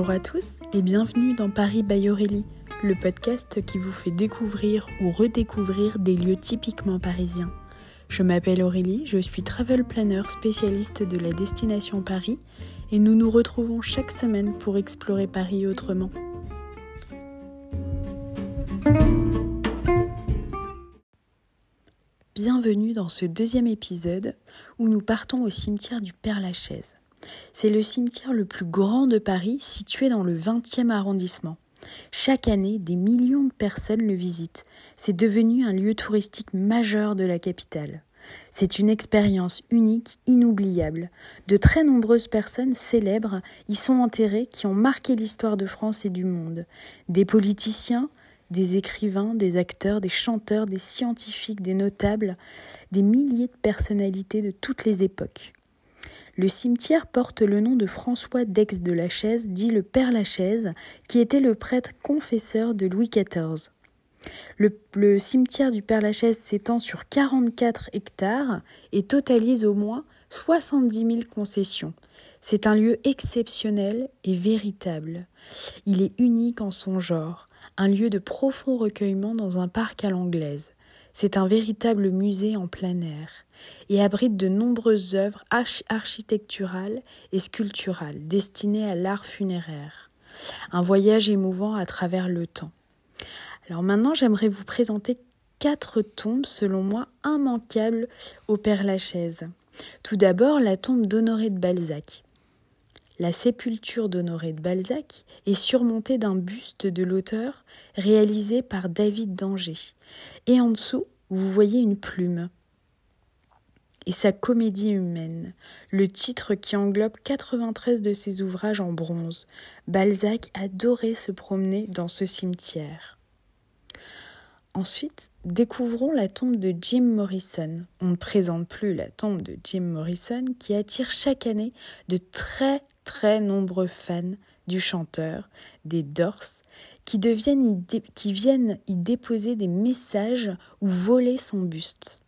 Bonjour à tous et bienvenue dans Paris by Aurélie, le podcast qui vous fait découvrir ou redécouvrir des lieux typiquement parisiens. Je m'appelle Aurélie, je suis travel planner spécialiste de la destination Paris et nous nous retrouvons chaque semaine pour explorer Paris autrement. Bienvenue dans ce deuxième épisode où nous partons au cimetière du Père-Lachaise. C'est le cimetière le plus grand de Paris, situé dans le 20e arrondissement. Chaque année, des millions de personnes le visitent. C'est devenu un lieu touristique majeur de la capitale. C'est une expérience unique, inoubliable. De très nombreuses personnes célèbres y sont enterrées qui ont marqué l'histoire de France et du monde. Des politiciens, des écrivains, des acteurs, des chanteurs, des scientifiques, des notables, des milliers de personnalités de toutes les époques. Le cimetière porte le nom de François d'Aix de la Chaise, dit le Père Lachaise, qui était le prêtre confesseur de Louis XIV. Le, cimetière du Père Lachaise s'étend sur 44 hectares et totalise au moins 70 000 concessions. C'est un lieu exceptionnel et véritable. Il est unique en son genre, un lieu de profond recueillement dans un parc à l'anglaise. C'est un véritable musée en plein air et abrite de nombreuses œuvres architecturales et sculpturales destinées à l'art funéraire. Un voyage émouvant à travers le temps. Alors maintenant, j'aimerais vous présenter quatre tombes, selon moi, immanquables au Père Lachaise. Tout d'abord, la tombe d'Honoré de Balzac. La sépulture d'Honoré de Balzac est surmontée d'un buste de l'auteur réalisé par David d'Angers. Et en dessous, vous voyez une plume et sa comédie humaine, le titre qui englobe 93 de ses ouvrages en bronze. Balzac adorait se promener dans ce cimetière. Ensuite, découvrons la tombe de Jim Morrison. On ne présente plus la tombe de Jim Morrison qui attire chaque année de très très nombreux fans du chanteur, des deviennent qui viennent y déposer des messages ou voler son buste.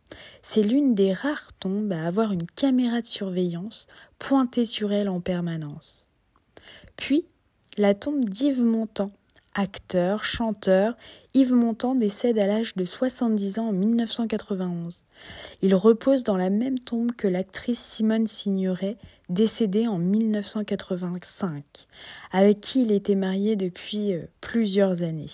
C'est l'une des rares tombes à avoir une caméra de surveillance pointée sur elle en permanence. Puis, la tombe d'Yves Montand, acteur, chanteur, Yves Montand décède à l'âge de 70 ans en 1991. Il repose dans la même tombe que l'actrice Simone Signoret, décédée en 1985, avec qui il était marié depuis euh, plusieurs années.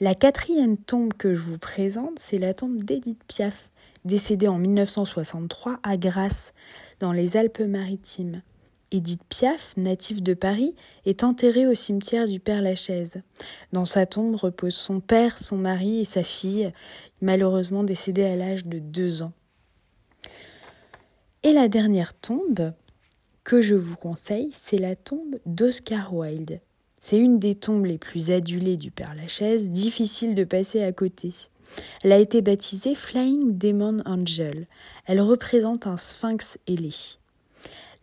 La quatrième tombe que je vous présente, c'est la tombe d'Edith Piaf, décédée en 1963 à Grasse, dans les Alpes-Maritimes. Edith Piaf, native de Paris, est enterrée au cimetière du Père Lachaise. Dans sa tombe reposent son père, son mari et sa fille, malheureusement décédée à l'âge de deux ans. Et la dernière tombe que je vous conseille, c'est la tombe d'Oscar Wilde. C'est une des tombes les plus adulées du Père Lachaise, difficile de passer à côté. Elle a été baptisée Flying Demon Angel. Elle représente un sphinx ailé.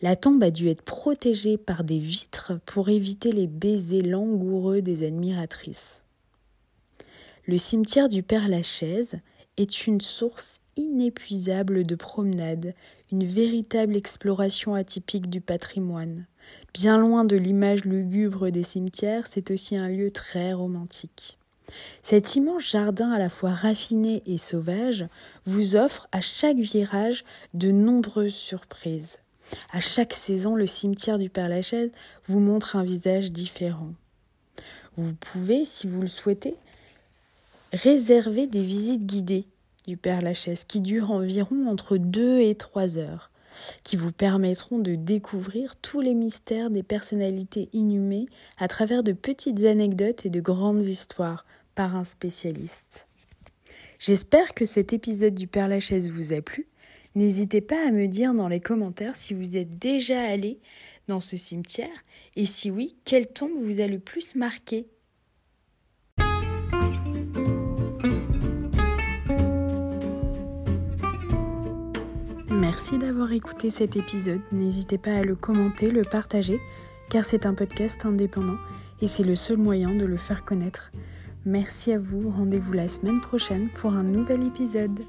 La tombe a dû être protégée par des vitres pour éviter les baisers langoureux des admiratrices. Le cimetière du Père Lachaise est une source inépuisable de promenades, une véritable exploration atypique du patrimoine. Bien loin de l'image lugubre des cimetières, c'est aussi un lieu très romantique. Cet immense jardin à la fois raffiné et sauvage vous offre à chaque virage de nombreuses surprises. À chaque saison, le cimetière du Père Lachaise vous montre un visage différent. Vous pouvez, si vous le souhaitez, réserver des visites guidées du Père Lachaise qui durent environ entre 2 et 3 heures qui vous permettront de découvrir tous les mystères des personnalités inhumées à travers de petites anecdotes et de grandes histoires par un spécialiste. J'espère que cet épisode du Père Lachaise vous a plu. N'hésitez pas à me dire dans les commentaires si vous êtes déjà allé dans ce cimetière et si oui, quelle tombe vous a le plus marqué Merci d'avoir écouté cet épisode. N'hésitez pas à le commenter, le partager, car c'est un podcast indépendant et c'est le seul moyen de le faire connaître. Merci à vous, rendez-vous la semaine prochaine pour un nouvel épisode.